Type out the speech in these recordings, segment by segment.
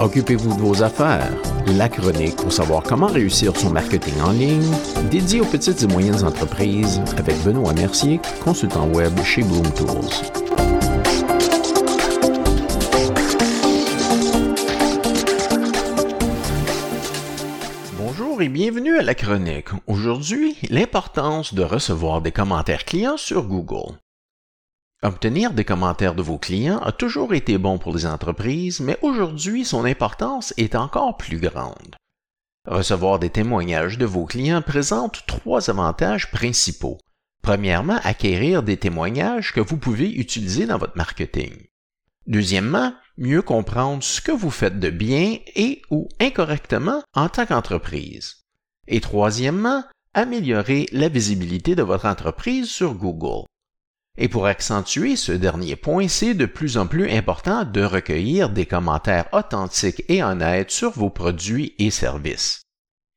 Occupez-vous de vos affaires. La chronique pour savoir comment réussir son marketing en ligne, dédié aux petites et moyennes entreprises avec Benoît Mercier, consultant web chez Bloom Tools. Bonjour et bienvenue à la chronique. Aujourd'hui, l'importance de recevoir des commentaires clients sur Google. Obtenir des commentaires de vos clients a toujours été bon pour les entreprises, mais aujourd'hui son importance est encore plus grande. Recevoir des témoignages de vos clients présente trois avantages principaux. Premièrement, acquérir des témoignages que vous pouvez utiliser dans votre marketing. Deuxièmement, mieux comprendre ce que vous faites de bien et ou incorrectement en tant qu'entreprise. Et troisièmement, améliorer la visibilité de votre entreprise sur Google. Et pour accentuer ce dernier point, c'est de plus en plus important de recueillir des commentaires authentiques et honnêtes sur vos produits et services.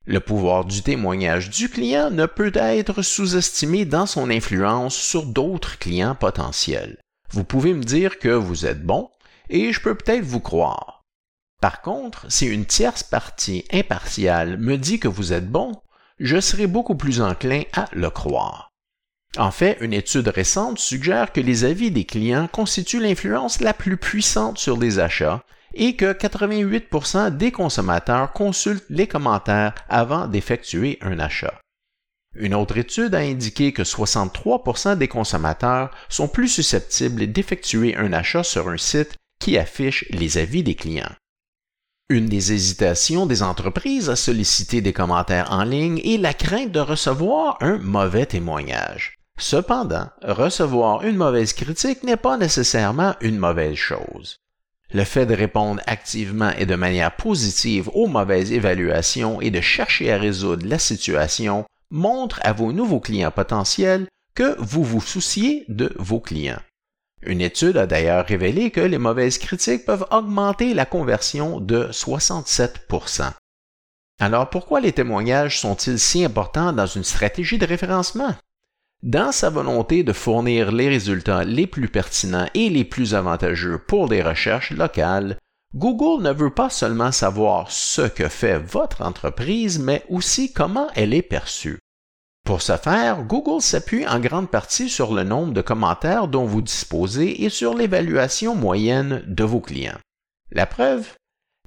Le pouvoir du témoignage du client ne peut être sous-estimé dans son influence sur d'autres clients potentiels. Vous pouvez me dire que vous êtes bon et je peux peut-être vous croire. Par contre, si une tierce partie impartiale me dit que vous êtes bon, je serai beaucoup plus enclin à le croire. En fait, une étude récente suggère que les avis des clients constituent l'influence la plus puissante sur les achats et que 88% des consommateurs consultent les commentaires avant d'effectuer un achat. Une autre étude a indiqué que 63% des consommateurs sont plus susceptibles d'effectuer un achat sur un site qui affiche les avis des clients. Une des hésitations des entreprises à solliciter des commentaires en ligne est la crainte de recevoir un mauvais témoignage. Cependant, recevoir une mauvaise critique n'est pas nécessairement une mauvaise chose. Le fait de répondre activement et de manière positive aux mauvaises évaluations et de chercher à résoudre la situation montre à vos nouveaux clients potentiels que vous vous souciez de vos clients. Une étude a d'ailleurs révélé que les mauvaises critiques peuvent augmenter la conversion de 67% Alors pourquoi les témoignages sont-ils si importants dans une stratégie de référencement? Dans sa volonté de fournir les résultats les plus pertinents et les plus avantageux pour les recherches locales, Google ne veut pas seulement savoir ce que fait votre entreprise, mais aussi comment elle est perçue. Pour ce faire, Google s'appuie en grande partie sur le nombre de commentaires dont vous disposez et sur l'évaluation moyenne de vos clients. La preuve?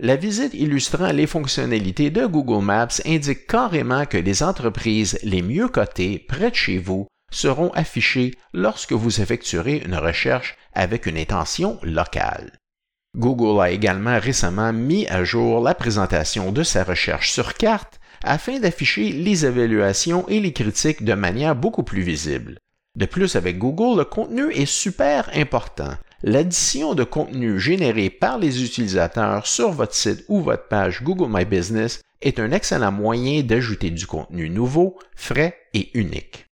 La visite illustrant les fonctionnalités de Google Maps indique carrément que les entreprises les mieux cotées près de chez vous seront affichés lorsque vous effectuerez une recherche avec une intention locale. Google a également récemment mis à jour la présentation de sa recherche sur carte afin d'afficher les évaluations et les critiques de manière beaucoup plus visible. De plus, avec Google, le contenu est super important. L'addition de contenu généré par les utilisateurs sur votre site ou votre page Google My Business est un excellent moyen d'ajouter du contenu nouveau, frais et unique.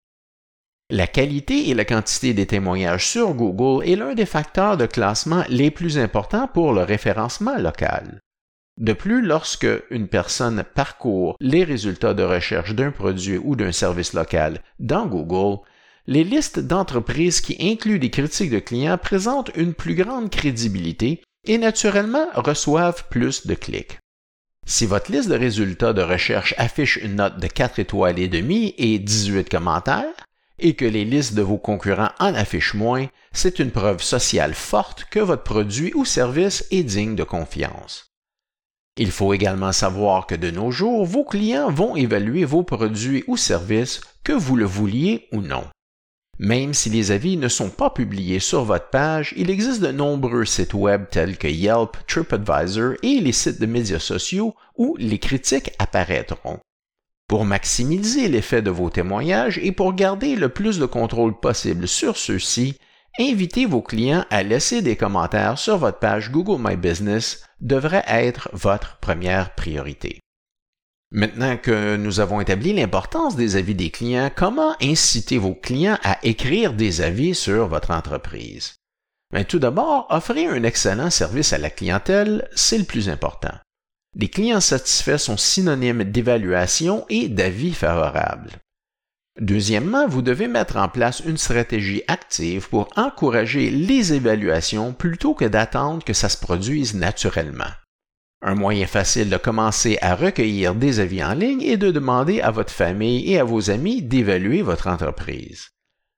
La qualité et la quantité des témoignages sur Google est l'un des facteurs de classement les plus importants pour le référencement local. De plus, lorsque une personne parcourt les résultats de recherche d'un produit ou d'un service local dans Google, les listes d'entreprises qui incluent des critiques de clients présentent une plus grande crédibilité et naturellement reçoivent plus de clics. Si votre liste de résultats de recherche affiche une note de 4 étoiles et demi et 18 commentaires, et que les listes de vos concurrents en affichent moins, c'est une preuve sociale forte que votre produit ou service est digne de confiance. Il faut également savoir que de nos jours, vos clients vont évaluer vos produits ou services que vous le vouliez ou non. Même si les avis ne sont pas publiés sur votre page, il existe de nombreux sites web tels que Yelp, TripAdvisor et les sites de médias sociaux où les critiques apparaîtront. Pour maximiser l'effet de vos témoignages et pour garder le plus de contrôle possible sur ceux-ci, invitez vos clients à laisser des commentaires sur votre page Google My Business devrait être votre première priorité. Maintenant que nous avons établi l'importance des avis des clients, comment inciter vos clients à écrire des avis sur votre entreprise? Mais tout d'abord, offrir un excellent service à la clientèle, c'est le plus important. Les clients satisfaits sont synonymes d'évaluation et d'avis favorables. Deuxièmement, vous devez mettre en place une stratégie active pour encourager les évaluations plutôt que d'attendre que ça se produise naturellement. Un moyen facile de commencer à recueillir des avis en ligne est de demander à votre famille et à vos amis d'évaluer votre entreprise.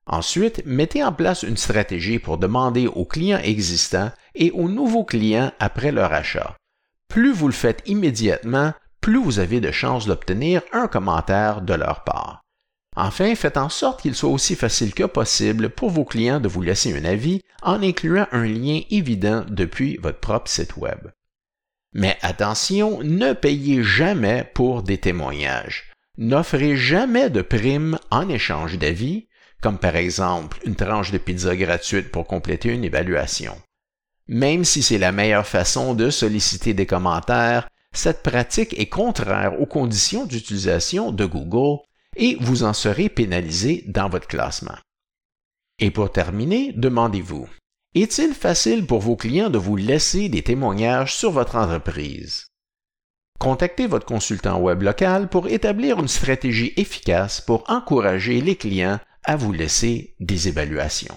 Ensuite, mettez en place une stratégie pour demander aux clients existants et aux nouveaux clients après leur achat. Plus vous le faites immédiatement, plus vous avez de chances d'obtenir un commentaire de leur part. Enfin, faites en sorte qu'il soit aussi facile que possible pour vos clients de vous laisser un avis en incluant un lien évident depuis votre propre site Web. Mais attention, ne payez jamais pour des témoignages. N'offrez jamais de primes en échange d'avis, comme par exemple une tranche de pizza gratuite pour compléter une évaluation. Même si c'est la meilleure façon de solliciter des commentaires, cette pratique est contraire aux conditions d'utilisation de Google et vous en serez pénalisé dans votre classement. Et pour terminer, demandez-vous, est-il facile pour vos clients de vous laisser des témoignages sur votre entreprise? Contactez votre consultant web local pour établir une stratégie efficace pour encourager les clients à vous laisser des évaluations.